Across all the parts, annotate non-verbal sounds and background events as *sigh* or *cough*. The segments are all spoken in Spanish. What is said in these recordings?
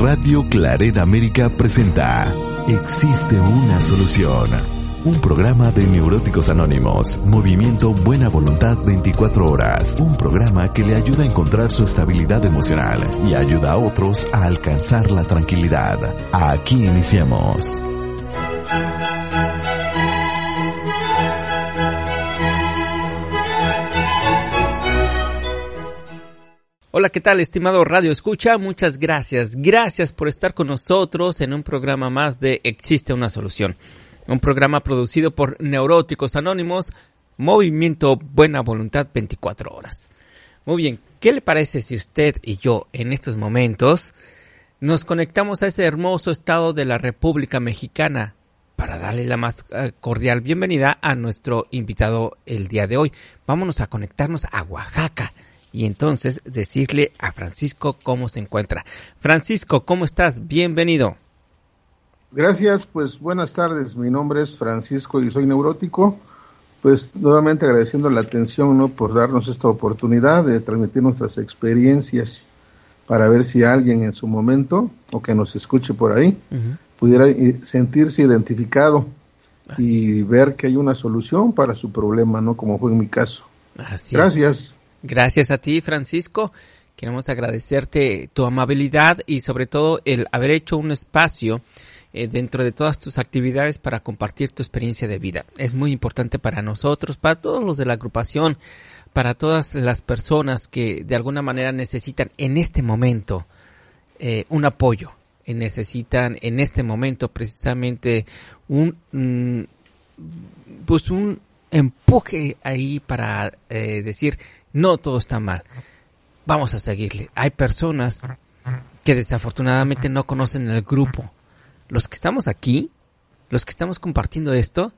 Radio Claret América presenta Existe una solución. Un programa de Neuróticos Anónimos, Movimiento Buena Voluntad 24 horas. Un programa que le ayuda a encontrar su estabilidad emocional y ayuda a otros a alcanzar la tranquilidad. Aquí iniciamos. Hola, ¿qué tal, estimado Radio Escucha? Muchas gracias. Gracias por estar con nosotros en un programa más de Existe una solución. Un programa producido por Neuróticos Anónimos, Movimiento Buena Voluntad 24 horas. Muy bien, ¿qué le parece si usted y yo en estos momentos nos conectamos a ese hermoso estado de la República Mexicana para darle la más eh, cordial bienvenida a nuestro invitado el día de hoy? Vámonos a conectarnos a Oaxaca y entonces decirle a Francisco cómo se encuentra. Francisco, ¿cómo estás? Bienvenido. Gracias, pues buenas tardes. Mi nombre es Francisco y soy neurótico. Pues nuevamente agradeciendo la atención ¿no? por darnos esta oportunidad de transmitir nuestras experiencias para ver si alguien en su momento o que nos escuche por ahí pudiera sentirse identificado y ver que hay una solución para su problema, ¿no? Como fue en mi caso. Así Gracias. Gracias a ti, Francisco. Queremos agradecerte tu amabilidad y sobre todo el haber hecho un espacio eh, dentro de todas tus actividades para compartir tu experiencia de vida. Es muy importante para nosotros, para todos los de la agrupación, para todas las personas que de alguna manera necesitan en este momento eh, un apoyo, y necesitan en este momento precisamente un, mm, pues un empuje ahí para eh, decir no todo está mal. Vamos a seguirle. Hay personas que desafortunadamente no conocen el grupo. Los que estamos aquí, los que estamos compartiendo esto,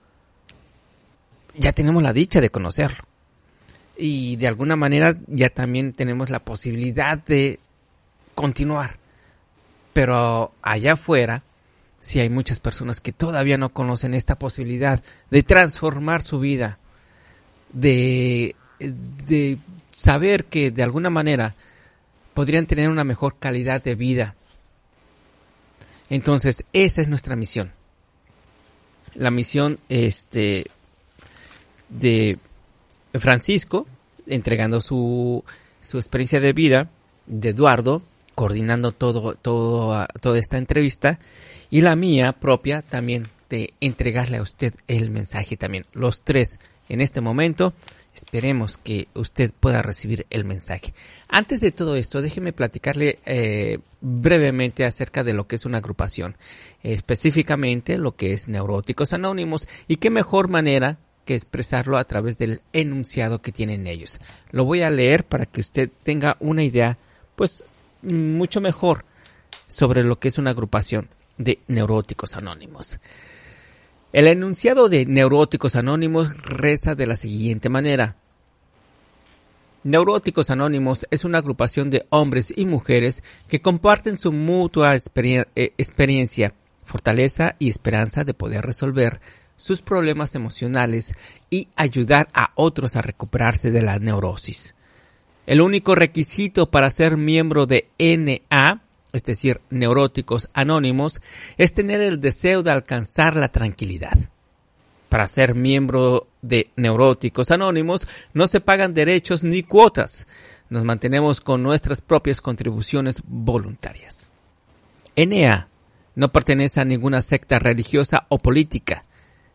ya tenemos la dicha de conocerlo. Y de alguna manera ya también tenemos la posibilidad de continuar. Pero allá afuera, si hay muchas personas que todavía no conocen esta posibilidad de transformar su vida, de de saber que de alguna manera podrían tener una mejor calidad de vida. Entonces, esa es nuestra misión. La misión este de Francisco entregando su, su experiencia de vida, de Eduardo coordinando todo, todo, toda esta entrevista y la mía propia también de entregarle a usted el mensaje también. Los tres en este momento Esperemos que usted pueda recibir el mensaje. Antes de todo esto, déjeme platicarle eh, brevemente acerca de lo que es una agrupación, específicamente lo que es Neuróticos Anónimos y qué mejor manera que expresarlo a través del enunciado que tienen ellos. Lo voy a leer para que usted tenga una idea, pues, mucho mejor sobre lo que es una agrupación de Neuróticos Anónimos. El enunciado de Neuróticos Anónimos reza de la siguiente manera. Neuróticos Anónimos es una agrupación de hombres y mujeres que comparten su mutua eh, experiencia, fortaleza y esperanza de poder resolver sus problemas emocionales y ayudar a otros a recuperarse de la neurosis. El único requisito para ser miembro de NA es decir, neuróticos anónimos, es tener el deseo de alcanzar la tranquilidad. Para ser miembro de Neuróticos Anónimos no se pagan derechos ni cuotas. Nos mantenemos con nuestras propias contribuciones voluntarias. NA no pertenece a ninguna secta religiosa o política,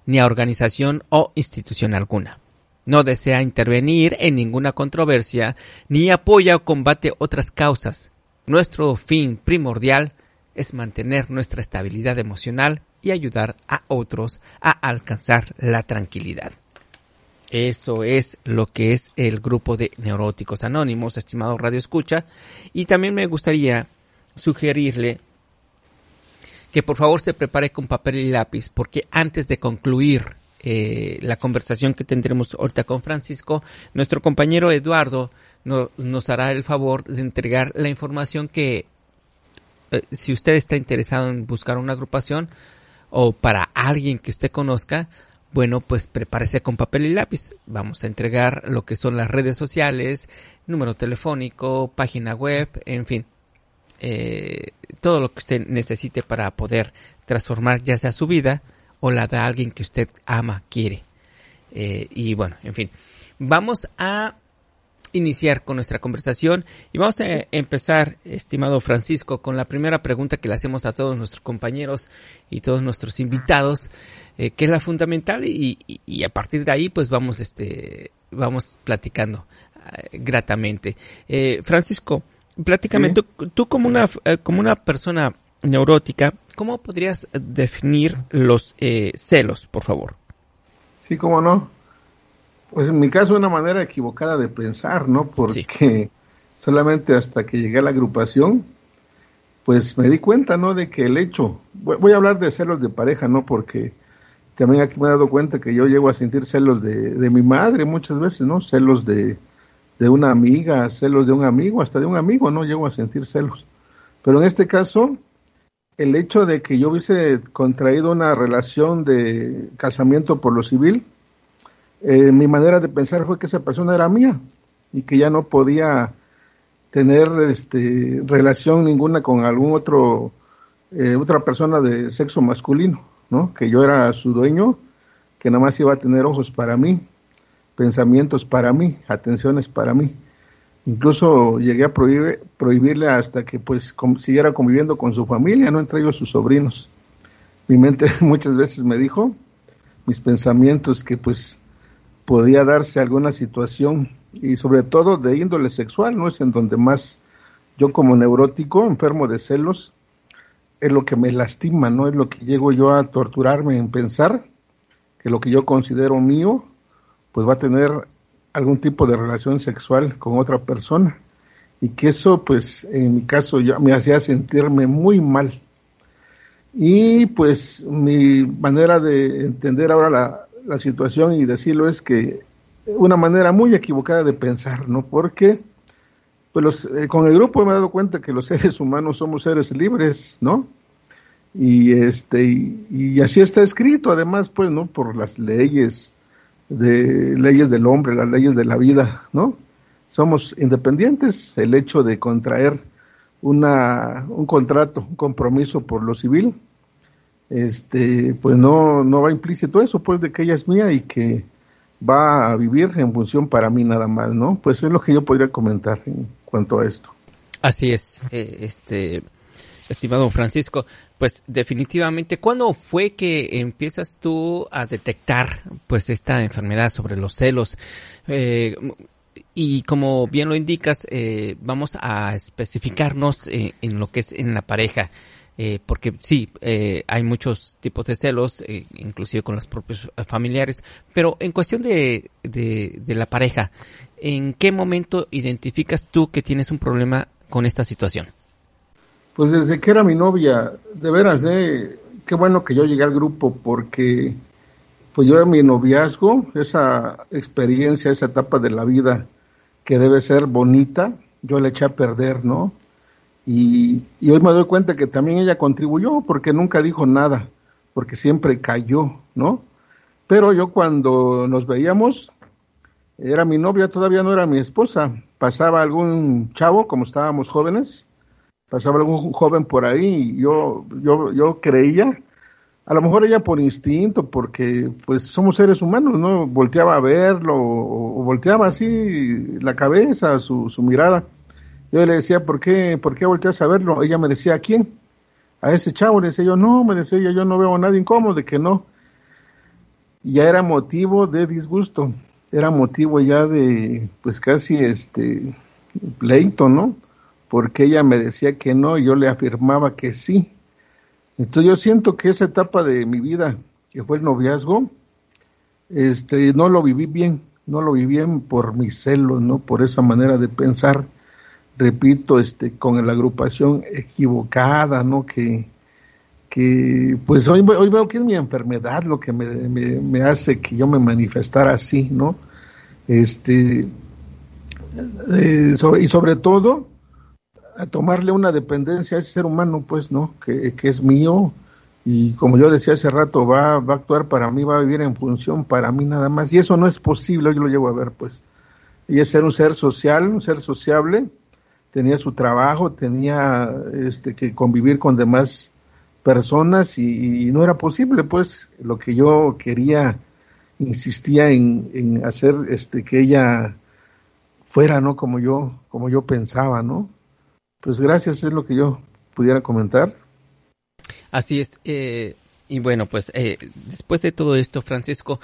ni a organización o institución alguna. No desea intervenir en ninguna controversia, ni apoya o combate otras causas, nuestro fin primordial es mantener nuestra estabilidad emocional y ayudar a otros a alcanzar la tranquilidad. Eso es lo que es el grupo de neuróticos anónimos, estimado Radio Escucha. Y también me gustaría sugerirle que por favor se prepare con papel y lápiz, porque antes de concluir eh, la conversación que tendremos ahorita con Francisco, nuestro compañero Eduardo nos hará el favor de entregar la información que eh, si usted está interesado en buscar una agrupación o para alguien que usted conozca, bueno, pues prepárese con papel y lápiz. Vamos a entregar lo que son las redes sociales, número telefónico, página web, en fin. Eh, todo lo que usted necesite para poder transformar ya sea su vida o la de alguien que usted ama, quiere. Eh, y bueno, en fin, vamos a iniciar con nuestra conversación y vamos a empezar, estimado Francisco, con la primera pregunta que le hacemos a todos nuestros compañeros y todos nuestros invitados, eh, que es la fundamental y, a partir de ahí pues vamos, este, vamos platicando eh, gratamente. Eh, Francisco, platícame, tú, como, una, como una persona neurótica, ¿cómo podrías definir los celos, por favor? Sí, cómo no. Pues en mi caso una manera equivocada de pensar, ¿no? Porque solamente hasta que llegué a la agrupación, pues me di cuenta, ¿no? De que el hecho, voy, a hablar de celos de pareja, ¿no? Porque también aquí me he dado cuenta que yo llego a sentir celos de, de mi madre muchas veces, ¿no? Celos de, de una amiga, celos de un amigo, hasta de un amigo, ¿no? Llego a sentir celos. Pero en este caso, el hecho de que yo hubiese contraído una relación de casamiento por lo civil, eh, mi manera de pensar fue que esa persona era mía y que ya no podía tener este, relación ninguna con algún otro eh, otra persona de sexo masculino, ¿no? Que yo era su dueño, que nada más iba a tener ojos para mí, pensamientos para mí, atenciones para mí. Incluso llegué a prohibir, prohibirle hasta que pues siguiera conviviendo con su familia, no entre ellos sus sobrinos. Mi mente *laughs* muchas veces me dijo, mis pensamientos que pues podía darse alguna situación y sobre todo de índole sexual, ¿no? Es en donde más yo como neurótico, enfermo de celos, es lo que me lastima, ¿no? Es lo que llego yo a torturarme en pensar que lo que yo considero mío, pues va a tener algún tipo de relación sexual con otra persona. Y que eso, pues, en mi caso, ya me hacía sentirme muy mal. Y pues mi manera de entender ahora la, la situación y decirlo es que una manera muy equivocada de pensar, ¿no? Porque pues eh, con el grupo me he dado cuenta que los *laughs* seres humanos somos seres libres, ¿no? Y este y, así está escrito, además, pues, ¿no? Por las leyes de leyes del hombre, las leyes de la vida, ¿no? Somos independientes. El hecho de contraer una un contrato, un compromiso por lo civil, este, pues no, no va implícito eso, pues de que ella es mía y que va a vivir en función para mí nada más, ¿no? Pues es lo que yo podría comentar en cuanto a esto. Así es, eh, este, estimado Francisco, pues definitivamente, ¿cuándo fue que empiezas tú a detectar, pues, esta enfermedad sobre los celos? Eh, y como bien lo indicas, eh, vamos a especificarnos en lo que es en la pareja. Eh, porque sí, eh, hay muchos tipos de celos, eh, inclusive con los propios familiares, pero en cuestión de, de, la pareja, ¿en qué momento identificas tú que tienes un problema con esta situación? Pues desde que era mi novia, de veras, de qué bueno que yo llegué al grupo porque pues yo en mi noviazgo, esa experiencia, esa etapa de la vida que debe ser bonita, yo le eché a perder, ¿no? Y, hoy me doy cuenta que también ella contribuyó porque nunca dijo nada, porque siempre cayó, ¿no? Pero yo cuando nos veíamos, era mi novia, todavía no era mi esposa. Pasaba algún chavo, como estábamos jóvenes, pasaba algún joven por ahí y yo, yo, yo creía, a lo mejor ella por instinto, porque pues somos seres humanos, ¿no? Volteaba a verlo o, volteaba así la cabeza, su, su mirada yo le decía, ¿por qué, por qué volteas a verlo? Ella me decía, ¿a quién? A ese chavo. Le decía yo, no, me decía ella, yo no veo a nadie incómodo, de que no. Ya era motivo de disgusto, era motivo ya de, pues casi este, pleito, ¿no? Porque ella me decía que no y yo le afirmaba que sí. Entonces yo siento que esa etapa de mi vida, que fue el noviazgo, este, no lo viví bien, no lo viví bien por mis celos, ¿no? Por esa manera de pensar repito, este, con la agrupación equivocada, ¿no? Que, que pues hoy, hoy veo que es mi enfermedad lo que me, me, hace que yo me manifestara así, ¿no? Este, eh, y sobre todo, a tomarle una dependencia a ese ser humano, pues, ¿no? Que, que es mío y como yo decía hace rato, va, va a actuar para mí, va a vivir en función para mí nada más. Y eso no es posible, yo lo llevo a ver, pues. Y es ser un ser social, un ser sociable, tenía su trabajo, tenía este, que convivir con demás personas y, no era posible, pues lo que yo quería, insistía en, en, hacer este, que ella fuera, ¿no? Como yo, como yo pensaba, ¿no? Pues gracias, es lo que yo pudiera comentar. Así es, eh, y bueno, pues eh, después de todo esto, Francisco,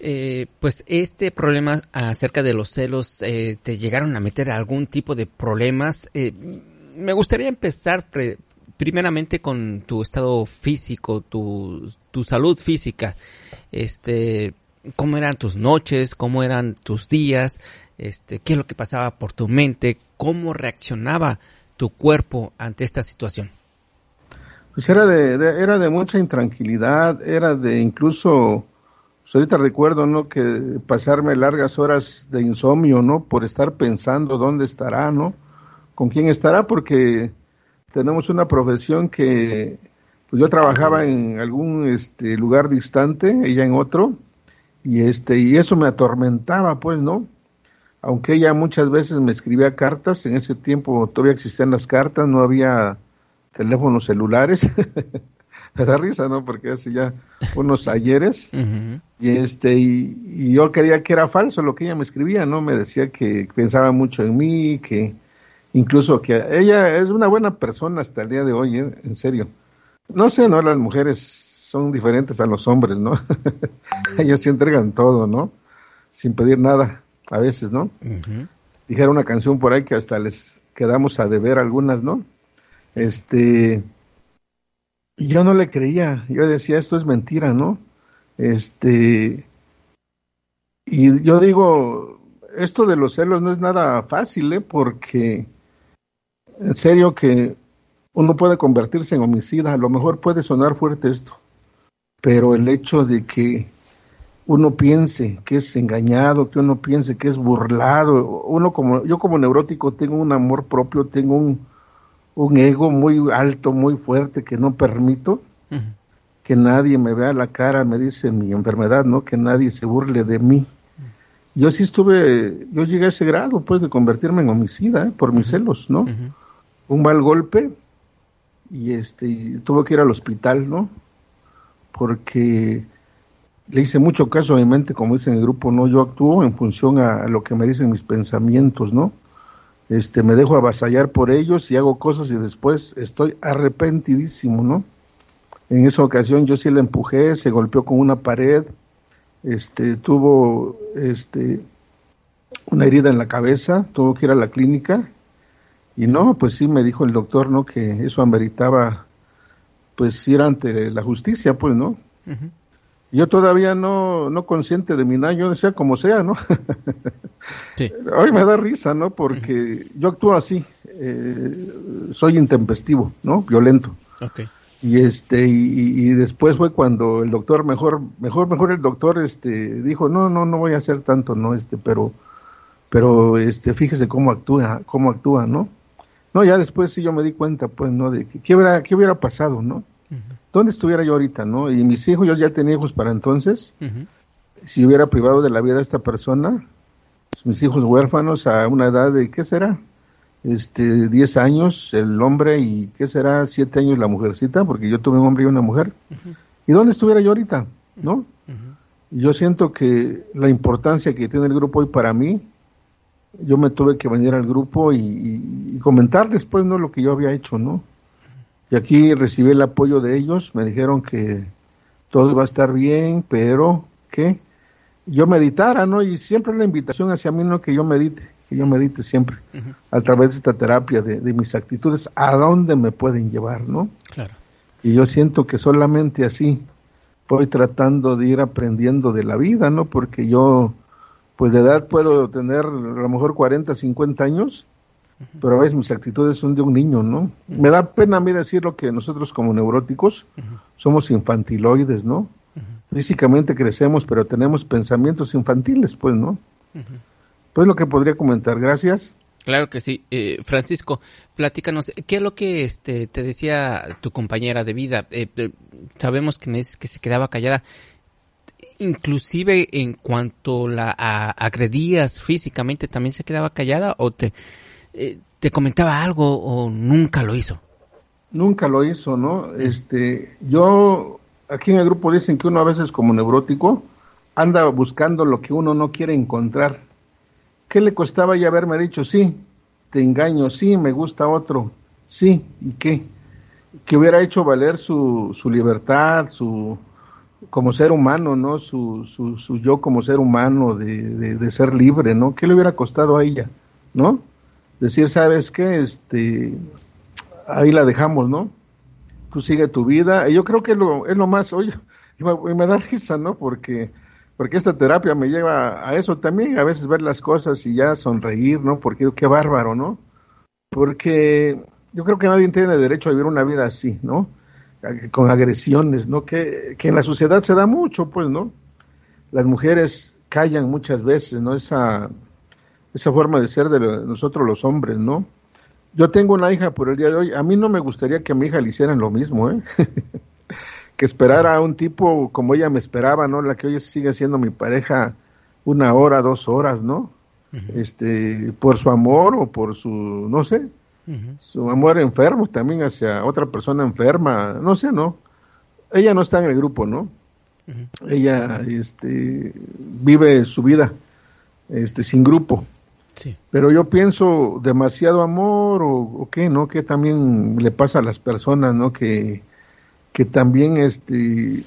eh, pues este problema acerca de los celos, eh, ¿te llegaron a meter algún tipo de problemas? Eh, me gustaría empezar primeramente con tu estado físico, tu, tu salud física. Este, ¿Cómo eran tus noches? ¿Cómo eran tus días? Este, ¿Qué es lo que pasaba por tu mente? ¿Cómo reaccionaba tu cuerpo ante esta situación? Pues era de, era de mucha intranquilidad, era de incluso pues ahorita recuerdo, ¿no? Que pasarme largas horas de insomnio, ¿no? Por estar pensando dónde estará, ¿no? Con quién estará, porque tenemos una profesión que, pues yo trabajaba en algún este, lugar distante, ella en otro, y este, y eso me atormentaba, pues, ¿no? Aunque ella muchas veces me escribía cartas, en ese tiempo todavía existían las cartas, no había teléfonos celulares. *laughs* me da risa, ¿no? Porque hace ya unos ayeres *laughs* y este y, yo creía que era falso lo que ella me escribía, ¿no? Me decía que pensaba mucho en mí, que incluso que ella es una buena persona hasta el día de hoy, ¿eh? en serio. No sé, ¿no? Las mujeres son diferentes a los hombres, ¿no? *laughs* Ellas se entregan todo, ¿no? Sin pedir nada, a veces, ¿no? Dijeron una canción por ahí que hasta les quedamos a deber algunas, ¿no? Este, y yo no le creía, yo decía, esto es mentira, ¿no? Este, y yo digo, esto de los celos no es nada fácil, ¿eh? Porque, en serio que uno puede convertirse en homicida, a lo mejor puede sonar fuerte esto, pero el hecho de que uno piense que es engañado, que uno piense que es burlado, uno como, yo como neurótico tengo un amor propio, tengo un, un ego muy alto, muy fuerte, que no permito que nadie me vea la cara, me dice mi enfermedad, ¿no? Que nadie se burle de mí. Yo sí estuve, yo llegué a ese grado, pues, de convertirme en homicida, ¿eh? por mis celos, ¿no? Un mal golpe y este, tuve que ir al hospital, ¿no? Porque le hice mucho caso a mi mente, como dice en el grupo, ¿no? Yo actúo en función a lo que me dicen mis pensamientos, ¿no? Este, me dejo avasallar por ellos y hago cosas y después estoy arrepentidísimo, ¿no? En esa ocasión yo sí la empujé, se golpeó con una pared, este, tuvo, este, una herida en la cabeza, tuvo que ir a la clínica y no, pues sí me dijo el doctor, ¿no? Que eso ameritaba, pues ir ante la justicia, pues, ¿no? Yo todavía no, no consciente de mi nada, yo decía como sea, ¿no? *laughs* sí. Hoy me da risa, ¿no? Porque yo actúo así, eh, soy intempestivo, ¿no? Violento. Okay. Y este, y, después fue cuando el doctor, mejor, mejor, mejor el doctor, este, dijo, no, no, no voy a hacer tanto, ¿no? Este, pero, pero, este, fíjese cómo actúa, cómo actúa, ¿no? No, ya después sí yo me di cuenta, pues, ¿no? De que, qué hubiera, qué hubiera pasado, ¿no? ¿Dónde estuviera yo ahorita, no? Y mis hijos, yo ya tenía hijos para entonces, si hubiera privado de la vida a esta persona, pues, mis hijos huérfanos a una edad de, ¿qué será? Este, 10 años el hombre y, ¿qué será? 7 años la mujercita, porque yo tuve un hombre y una mujer. ¿Y dónde estuviera yo ahorita, no? Yo siento que la importancia que tiene el grupo hoy para mí, yo me tuve que venir al grupo y, y, y comentar después, ¿no? Lo que yo había hecho, ¿no? Y aquí recibí el apoyo de ellos, me dijeron que todo iba a estar bien, pero que yo meditara, ¿no? Y siempre la invitación hacia mí, ¿no? Que yo medite, que yo medite siempre, a través de esta terapia, de, mis actitudes, a dónde me pueden llevar, ¿no? Claro. Y yo siento que solamente así voy tratando de ir aprendiendo de la vida, ¿no? Porque yo, pues de edad puedo tener a lo mejor 40, 50 años, pero a veces mis actitudes son de un niño, ¿no? Me da pena a mí decirlo que nosotros como neuróticos somos infantiloides, ¿no? Físicamente crecemos, pero tenemos pensamientos infantiles, pues, ¿no? Pues lo que podría comentar, gracias. Claro que sí. Eh, Francisco, platícanos, ¿qué es lo que este, te decía tu compañera de vida? Eh, sabemos que me dices que se quedaba callada. Inclusive en cuanto la agredías físicamente, ¿también se quedaba callada o te eh, te comentaba algo o nunca lo hizo? Nunca lo hizo, ¿no? Este, yo, aquí en el grupo dicen que uno a veces como neurótico anda buscando lo que uno no quiere encontrar. ¿Qué le costaba ya haberme dicho, sí, te engaño, sí, me gusta otro, sí, ¿y qué? Que hubiera hecho valer su, su libertad, su, como ser humano, ¿no? Su, su, su yo como ser humano de, de, de, ser libre, ¿no? ¿Qué le hubiera costado a ella, ¿no? Decir, ¿sabes qué? Este, ahí la dejamos, ¿no? Tú sigue tu vida. Y yo creo que lo, es lo más, oye, y me, me, da *laughs* risa, ¿no? Porque, porque esta terapia me lleva a eso también, a veces ver las cosas y ya sonreír, ¿no? Porque qué bárbaro, ¿no? Porque yo creo que nadie tiene derecho a vivir una vida así, ¿no? Con agresiones, ¿no? Que, que en la sociedad se da mucho, pues, ¿no? Las mujeres callan muchas veces, ¿no? Esa, esa forma de ser de nosotros los hombres, ¿no? Yo tengo una hija por el día de hoy. A mí no me gustaría que a mi hija le hicieran lo mismo, ¿eh? *laughs* que esperara a un tipo como ella me esperaba, ¿no? La que hoy sigue siendo mi pareja una hora, dos horas, ¿no? Uh -huh. Este, por su amor o por su, no sé, uh -huh. su amor enfermo también hacia otra persona enferma, no sé, ¿no? Ella no está en el grupo, ¿no? Uh -huh. Ella, este, vive su vida, este, sin grupo. Sí. Pero yo pienso demasiado amor o, o, qué, ¿no? Que también le pasa a las personas, ¿no? Que, que también este,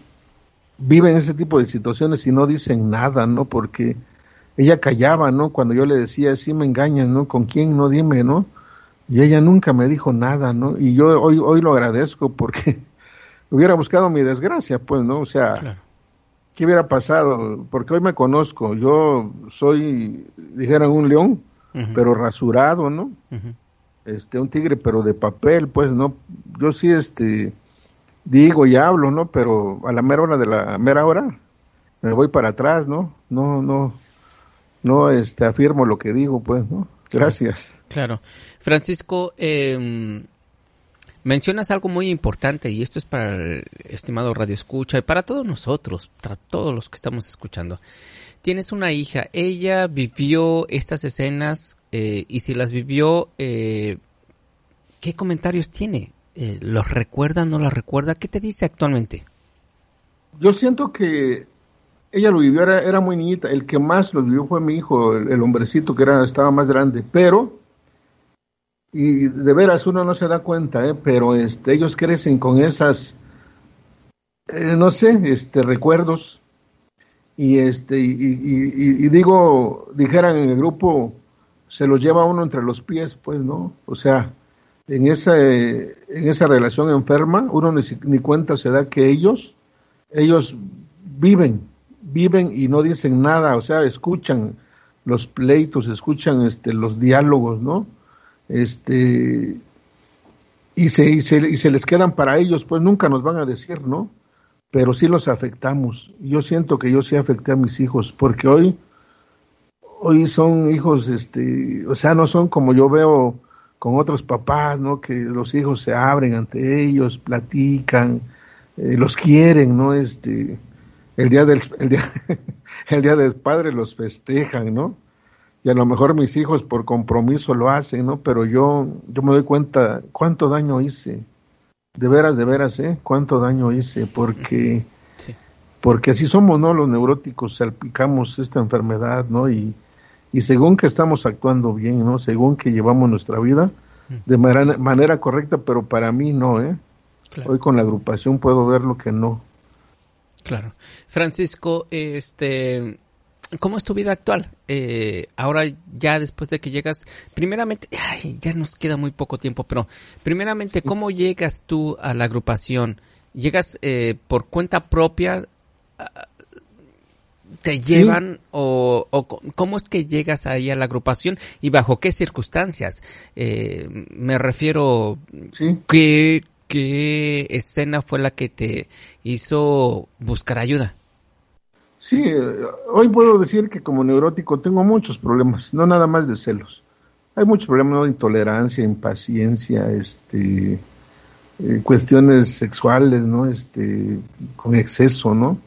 viven ese tipo de situaciones y no dicen nada, ¿no? Porque ella callaba, ¿no? Cuando yo le decía, sí me engañan, ¿no? ¿Con quién? No dime, ¿no? Y ella nunca me dijo nada, ¿no? Y yo hoy, hoy lo agradezco porque *laughs* hubiera buscado mi desgracia, pues, ¿no? O sea, claro. ¿Qué hubiera pasado? Porque hoy me conozco, yo soy, dijeran, un león, uh -huh. pero rasurado, ¿no? Uh -huh. Este, un tigre, pero de papel, pues, ¿no? Yo sí, este, digo y hablo, ¿no? Pero a la mera hora de la mera hora me voy para atrás, ¿no? No, no, no, este, afirmo lo que digo, pues, ¿no? Gracias. Claro. Francisco, eh, mencionas algo muy importante y esto es para el estimado Radio Escucha y para todos nosotros, para todos los que estamos escuchando. Tienes una hija, ella vivió estas escenas eh, y si las vivió, eh, ¿qué comentarios tiene? Eh, ¿Los recuerda, no las recuerda? ¿Qué te dice actualmente? Yo siento que ella lo vivió, era, era muy niñita, el que más lo vivió fue mi hijo, el, el hombrecito que era, estaba más grande, pero y de veras uno no se da cuenta, ¿eh? pero este, ellos crecen con esas, eh, no sé, este, recuerdos y este y, y, digo, dijeran en el grupo, se los lleva uno entre los pies, pues, ¿no? O sea, en esa, en esa relación enferma, uno ni, ni cuenta se da que ellos, ellos viven, viven y no dicen nada, o sea, escuchan los pleitos, escuchan este, los diálogos, ¿no? Este y se, y se, y se les quedan para ellos, pues nunca nos van a decir, ¿no? Pero sí los afectamos. Yo siento que yo sí afecté a mis hijos, porque hoy, hoy son hijos, este, o sea, no son como yo veo con otros papás, ¿no? Que los hijos se abren ante ellos, platican, eh, los quieren, ¿no? Este, el día del, el día, *laughs* el día del padre los festejan, ¿no? Y a lo mejor mis hijos por compromiso lo hacen, ¿no? Pero yo, yo me doy cuenta cuánto daño hice, de veras, de veras, ¿eh? Cuánto daño hice, porque, sí. porque así somos, ¿no? Los neuróticos salpicamos esta enfermedad, ¿no? Y, y según que estamos actuando bien, ¿no? Según que llevamos nuestra vida de manera, manera correcta, pero para mí no, ¿eh? Claro. Hoy con la agrupación puedo ver lo que no. Claro. Francisco, este, ¿Cómo es tu vida actual? Eh, ahora ya después de que llegas, primeramente, ay, ya nos queda muy poco tiempo, pero primeramente, ¿cómo llegas tú a la agrupación? ¿Llegas eh, por cuenta propia? ¿Te llevan sí. o, o, cómo es que llegas ahí a la agrupación y bajo qué circunstancias? Eh, me refiero, sí. ¿qué, ¿qué escena fue la que te hizo buscar ayuda? Sí, hoy puedo decir que como neurótico tengo muchos problemas, no nada más de celos. Hay muchos problemas de intolerancia, impaciencia, este, eh, cuestiones sexuales, ¿no? Este, con exceso, ¿no?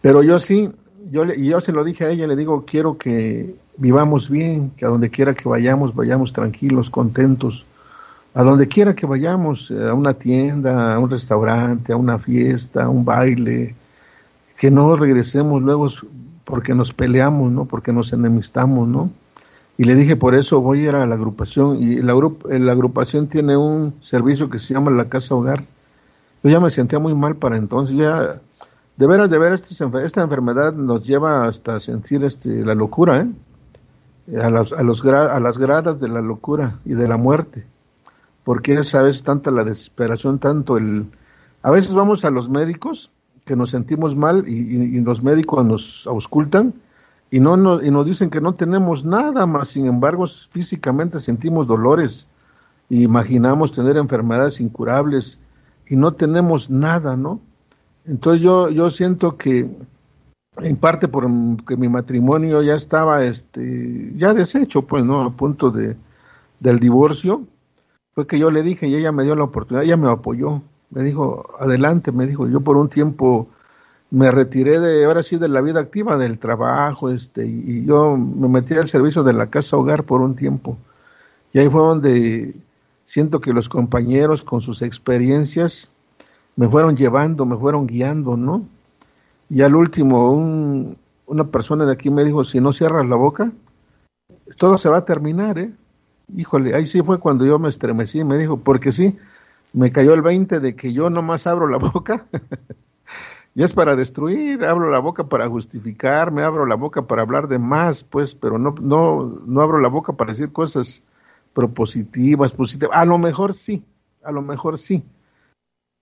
Pero yo sí, yo, le, yo se lo dije a ella, le digo, quiero que vivamos bien, que a donde quiera que vayamos, vayamos tranquilos, contentos, a donde quiera que vayamos, a una tienda, a un restaurante, a una fiesta, a un baile, que no regresemos luego porque nos peleamos, ¿no? Porque nos enemistamos, ¿no? Y le dije, por eso voy a ir a la agrupación. Y la, la agrupación tiene un servicio que se llama la Casa Hogar. Yo ya me sentía muy mal para entonces. Ya, de veras, de veras, esta, enfermedad nos lleva hasta sentir este, la locura, ¿eh? A, las, a, los, a las gradas de la locura y de la muerte. Porque es a tanta la desesperación, tanto el... A veces vamos a los médicos que nos sentimos mal y, y los médicos nos auscultan y, no, no, y nos dicen que no tenemos nada más, sin embargo físicamente sentimos dolores, e imaginamos tener enfermedades incurables y no tenemos nada, ¿no? Entonces yo, yo siento que en parte por que mi matrimonio ya estaba este ya deshecho, pues, ¿no? A punto de, del divorcio, fue que yo le dije y ella me dio la oportunidad, ella me apoyó, me dijo, adelante, me dijo, yo por un tiempo me retiré de, ahora sí, de la vida activa, del trabajo, este, y, yo me metí al servicio de la casa hogar por un tiempo. Y ahí fue donde siento que los compañeros con sus experiencias me fueron llevando, me fueron guiando, ¿no? Y al último, un, una persona de aquí me dijo, si no cierras la boca, todo se va a terminar, ¿eh? Híjole, ahí sí fue cuando yo me estremecí, me dijo, porque sí, me cayó el 20 de que yo nomás abro la *laughs* boca y es para destruir, abro la boca para justificar, me abro la boca para hablar de más, pues, pero no, no, no abro la boca para decir cosas propositivas, positivas. A lo mejor sí, a lo mejor sí.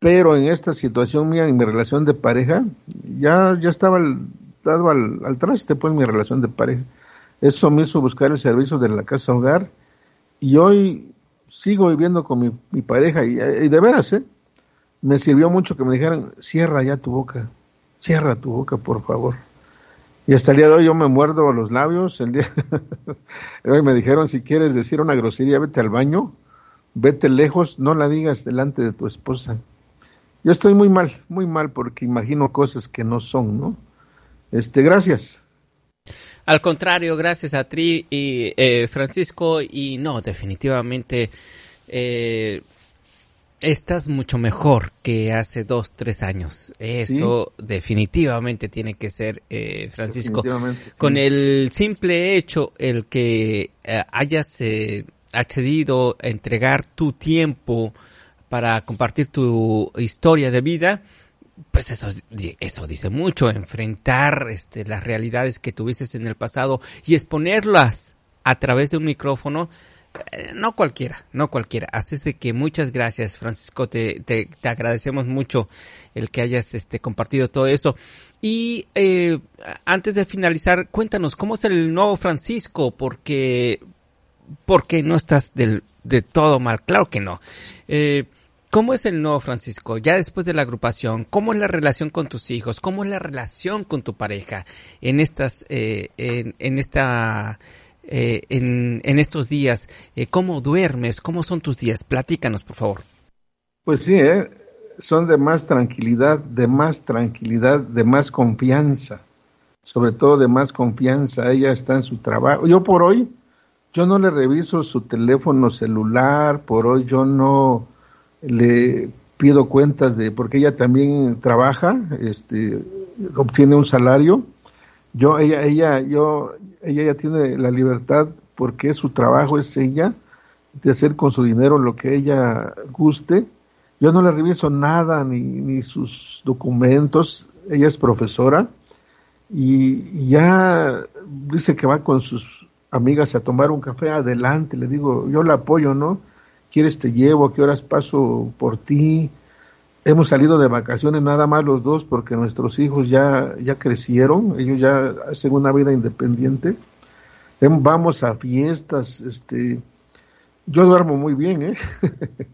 Pero en esta situación mía, en mi relación de pareja, ya, ya estaba dado al, al traste, pues, mi relación de pareja. Eso me hizo buscar el servicio de la casa hogar y hoy sigo viviendo con mi, pareja y, y de veras, ¿eh? me sirvió mucho que me dijeran, cierra ya tu boca, cierra tu boca, por favor. Y hasta el día de hoy yo me muerdo los labios. El día de *laughs* hoy me dijeron, si quieres decir una grosería, vete al baño, vete lejos, no la digas delante de tu esposa. Yo estoy muy mal, muy mal, porque imagino cosas que no son, ¿no? Este, gracias. Al contrario, gracias a Tri y eh, Francisco, y no, definitivamente eh, estás mucho mejor que hace dos, tres años. Eso definitivamente tiene que ser, eh, Francisco. Con el simple hecho, el que eh, hayas eh, accedido a entregar tu tiempo para compartir tu historia de vida, pues eso, eso dice mucho, enfrentar este, las realidades que tuviste en el pasado y exponerlas a través de un micrófono, eh, no cualquiera, no cualquiera. Así es de que muchas gracias, Francisco. Te, te, agradecemos mucho el que hayas este, compartido todo eso. Y eh, antes de finalizar, cuéntanos, ¿cómo es el nuevo Francisco? Porque, porque no estás del, de todo mal. Claro que no. Eh, ¿Cómo es el nuevo Francisco? Ya después de la agrupación, ¿cómo es la relación con tus hijos? ¿Cómo es la relación con tu pareja en estas, eh, en, esta eh, en, estos días. Eh, ¿Cómo duermes? ¿Cómo son tus días? Platícanos, por favor. Pues sí, ¿eh? son de más tranquilidad, de más tranquilidad, de más confianza, sobre todo de más confianza. Ella está en su trabajo. Yo por hoy, yo no le reviso su teléfono celular, por hoy yo no le pido cuentas de, porque ella también trabaja, este, obtiene un salario yo, ella, ella, yo, ella ya tiene la libertad porque su trabajo es ella de hacer con su dinero lo que ella guste. Yo no le reviso nada ni, ni sus documentos. Ella es profesora y, ya dice que va con sus amigas a tomar un café adelante. Le digo, yo la apoyo, ¿no? ¿Quieres te llevo? ¿A qué horas paso por ti? hemos salido de vacaciones nada más los dos porque nuestros hijos ya, ya crecieron, ellos ya hacen una vida independiente. Vamos a fiestas, este, yo duermo muy bien, ¿eh? *laughs*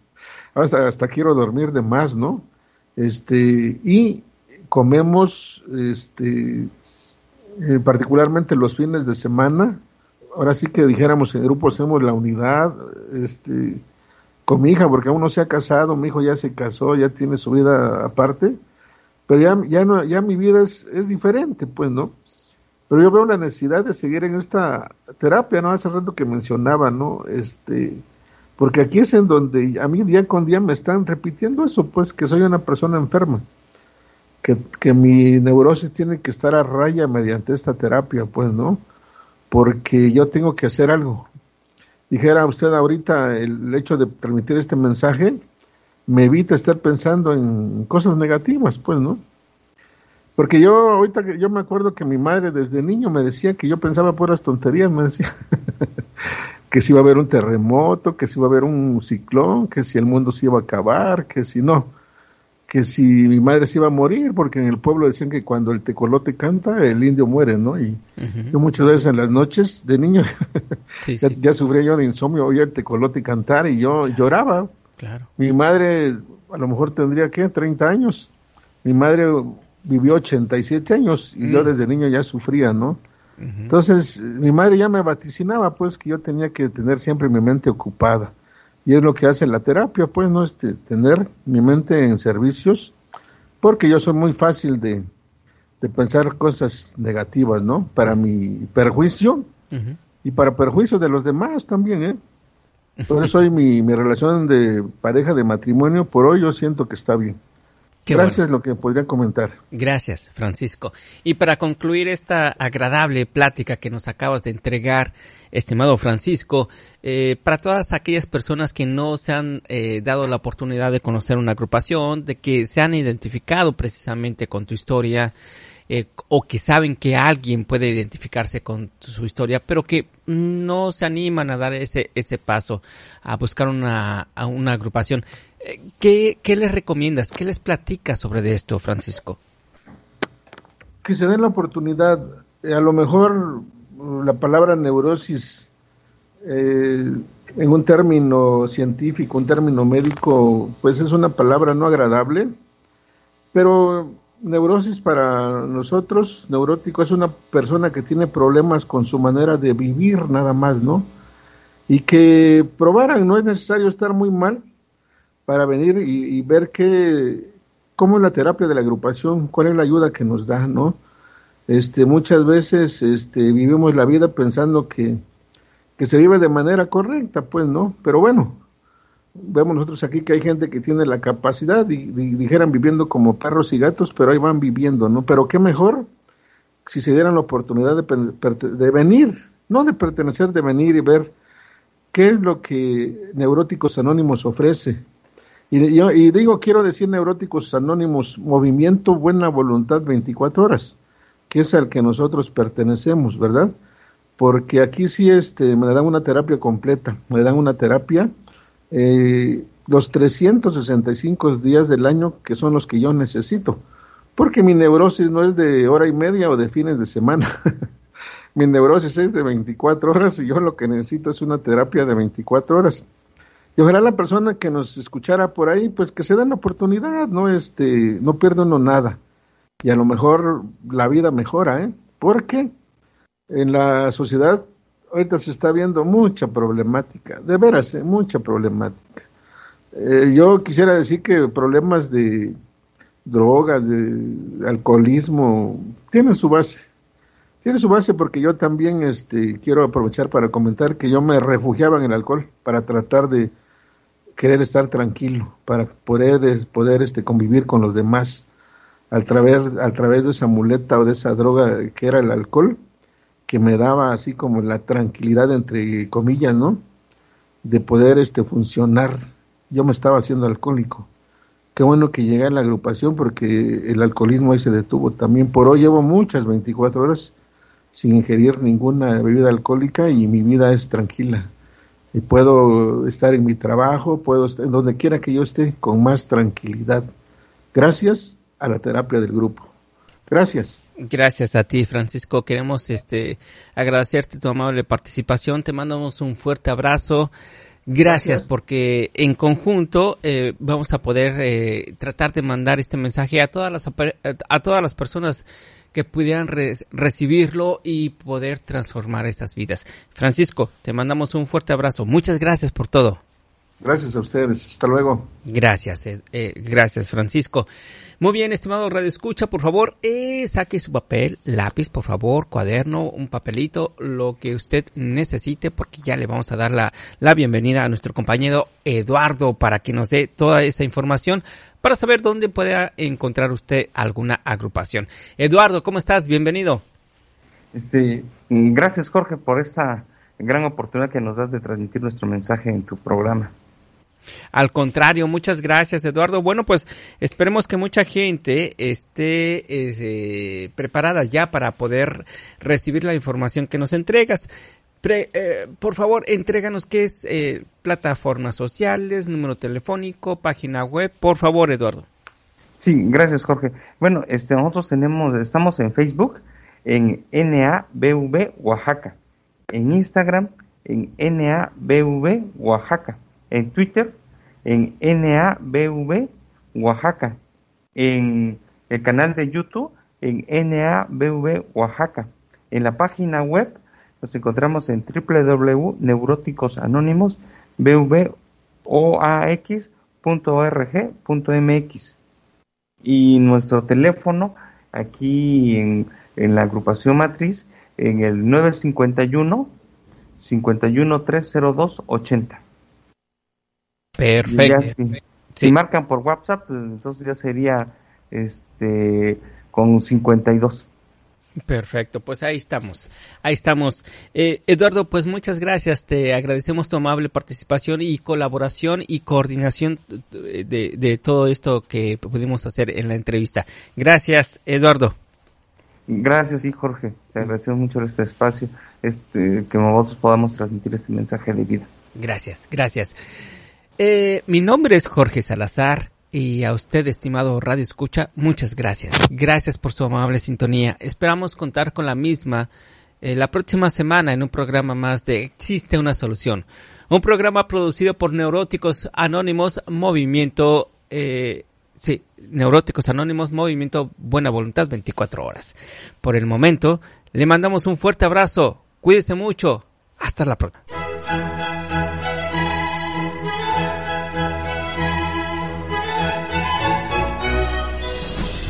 hasta, hasta quiero dormir de más, ¿no? Este, y comemos, este, eh, particularmente los fines de semana, ahora sí que dijéramos en grupo hacemos la unidad, este, con mi hija, porque aún no se ha casado, mi hijo ya se casó, ya tiene su vida aparte, pero ya, ya, no, ya mi vida es, es diferente, pues, ¿no? Pero yo veo la necesidad de seguir en esta terapia, ¿no? Hace rato que mencionaba, ¿no? Este, porque aquí es en donde a mí día con día me están repitiendo eso, pues que soy una persona enferma, que, que mi neurosis tiene que estar a raya mediante esta terapia, pues, ¿no? Porque yo tengo que hacer algo. Dijera usted ahorita el hecho de transmitir este mensaje, me evita estar pensando en cosas negativas, pues, ¿no? Porque yo ahorita yo me acuerdo que mi madre desde niño me decía que yo pensaba puras tonterías, me decía *laughs* que si iba a haber un terremoto, que si iba a haber un ciclón, que si el mundo se iba a acabar, que si no, que si mi madre se iba a morir, porque en el pueblo decían que cuando el tecolote canta, el indio muere, ¿no? Y yo muchas veces en las noches de niño *laughs* ya, ya, sufría yo de insomnio, oía el tecolote cantar y yo lloraba mi madre a lo mejor tendría que 30 años. Mi madre vivió 87 años y yo mm. desde niño ya sufría, ¿no? Entonces, mi madre ya me vaticinaba, pues, que yo tenía que tener siempre mi mente ocupada. Y es lo que hace la terapia, pues, ¿no? Este, tener mi mente en servicios, porque yo soy muy fácil de, de pensar cosas negativas, ¿no? Para mi perjuicio y para perjuicio de los demás también, ¿eh? Por eso hoy mi, mi relación de pareja de matrimonio, por hoy yo siento que está bien. Gracias, lo que podría comentar. Gracias, Francisco. Y para concluir esta agradable plática que nos acabas de entregar, estimado Francisco, eh, para todas aquellas personas que no se han eh, dado la oportunidad de conocer una agrupación, de que se han identificado precisamente con tu historia, eh, o que saben que alguien puede identificarse con su historia, pero que no se animan a dar ese, ese paso, a buscar una, a una agrupación. Eh, ¿Qué, ¿Qué les recomiendas? ¿Qué les platicas sobre esto, Francisco? Que se den la oportunidad. Eh, a lo mejor la palabra neurosis en un término científico, un término médico, pues es una palabra no agradable, pero neurosis para nosotros, neurótico, es una persona que tiene problemas con su manera de vivir nada más, ¿no? Y que probaran, no es necesario estar muy mal para venir y, ver qué, cómo es la terapia de la agrupación, cuál es la ayuda que nos da, ¿no? Este, muchas veces este, vivimos la vida pensando que, que se vive de manera correcta, pues, ¿no? Pero bueno, vemos nosotros aquí que hay gente que tiene la capacidad, y, dijeran viviendo como perros y gatos, pero ahí van viviendo, ¿no? Pero qué mejor si se dieran la oportunidad de, de venir, no de pertenecer, de venir y ver qué es lo que Neuróticos Anónimos ofrece. Y, yo, y digo, quiero decir Neuróticos Anónimos, Movimiento Buena Voluntad 24 Horas, que es al que nosotros pertenecemos, ¿verdad? Porque aquí sí este, me dan una terapia completa, me dan una terapia eh, los 365 días del año que son los que yo necesito. Porque mi neurosis no es de hora y media o de fines de semana. *laughs* mi neurosis es de 24 horas y yo lo que necesito es una terapia de 24 horas. Y ojalá la persona que nos escuchara por ahí, pues que se den la oportunidad, no este, no pierde uno nada. Y a lo mejor la vida mejora, ¿eh? Porque en la sociedad ahorita se está viendo mucha problemática, de veras, eh, mucha problemática. Eh, yo quisiera decir que problemas de drogas, de alcoholismo, tienen su base. Tiene su base porque yo también este, quiero aprovechar para comentar que yo me refugiaba en el alcohol para tratar de querer estar tranquilo, para poder, poder este, convivir con los demás a través, través de esa muleta o de esa droga que era el alcohol que me daba así como la tranquilidad entre comillas, ¿no? De poder este funcionar. Yo me estaba haciendo alcohólico. Qué bueno que llegué a la agrupación porque el alcoholismo ahí se detuvo. También por hoy llevo muchas 24 horas sin ingerir ninguna bebida alcohólica y mi vida es tranquila. Y puedo estar en mi trabajo, puedo estar donde quiera que yo esté con más tranquilidad. Gracias a la terapia del grupo. Gracias. Gracias a ti, Francisco. Queremos este agradecerte tu amable participación. Te mandamos un fuerte abrazo. Gracias, porque en conjunto eh, vamos a poder eh, tratar de mandar este mensaje a todas las a todas las personas que pudieran recibirlo y poder transformar esas vidas. Francisco, te mandamos un fuerte abrazo. Muchas gracias por todo. Gracias a ustedes. Hasta luego. Gracias, eh, eh, gracias Francisco. Muy bien, estimado Radio Escucha, por favor, eh, saque su papel, lápiz, por favor, cuaderno, un papelito, lo que usted necesite, porque ya le vamos a dar la, la bienvenida a nuestro compañero Eduardo para que nos dé toda esa información para saber dónde puede encontrar usted alguna agrupación. Eduardo, ¿cómo estás? Bienvenido. Este, gracias Jorge por esta gran oportunidad que nos das de transmitir nuestro mensaje en tu programa. Al contrario, muchas gracias Eduardo. Bueno, pues esperemos que mucha gente esté eh, preparada ya para poder recibir la información que nos entregas. Eh, por favor, entréganos qué es eh, plataformas sociales, número telefónico, página web. Por favor, Eduardo. Sí, gracias Jorge. Bueno, este, nosotros tenemos, estamos en Facebook, en NABV Oaxaca, en Instagram, en NABV Oaxaca en Twitter, en NABV Oaxaca, en el canal de YouTube, en NABV Oaxaca. En la página web nos encontramos en www.neuróticosanónimos.org.mx y nuestro teléfono aquí en, en la agrupación matriz en el 951 51 302 80. Perfecto. si, marcan por WhatsApp, pues, entonces ya sería este con 52. Perfecto, pues ahí estamos, ahí estamos. Eh, Eduardo, pues muchas gracias, te agradecemos tu amable participación y colaboración y coordinación de, de todo esto que pudimos hacer en la entrevista. Gracias, Eduardo. Gracias, sí, Jorge, te agradecemos mucho este espacio, este, que nosotros podamos transmitir este mensaje de vida. Gracias, gracias. Eh, mi nombre es Jorge Salazar y a usted, estimado Radio Escucha, muchas gracias. Gracias por su amable sintonía. Esperamos contar con la misma eh, la próxima semana en un programa más de Existe una solución. Un programa producido por Neuróticos Anónimos Movimiento, eh, sí, Neuróticos Anónimos Movimiento Buena Voluntad 24 horas. Por el momento, le mandamos un fuerte abrazo. Cuídese mucho. Hasta la próxima.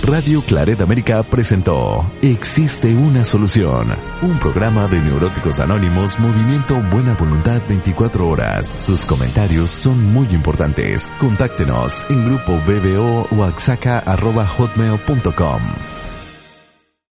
Radio Claret América presentó Existe una solución, un programa de neuróticos anónimos Movimiento Buena Voluntad 24 horas. Sus comentarios son muy importantes. Contáctenos en grupo BBO o hotmail.com.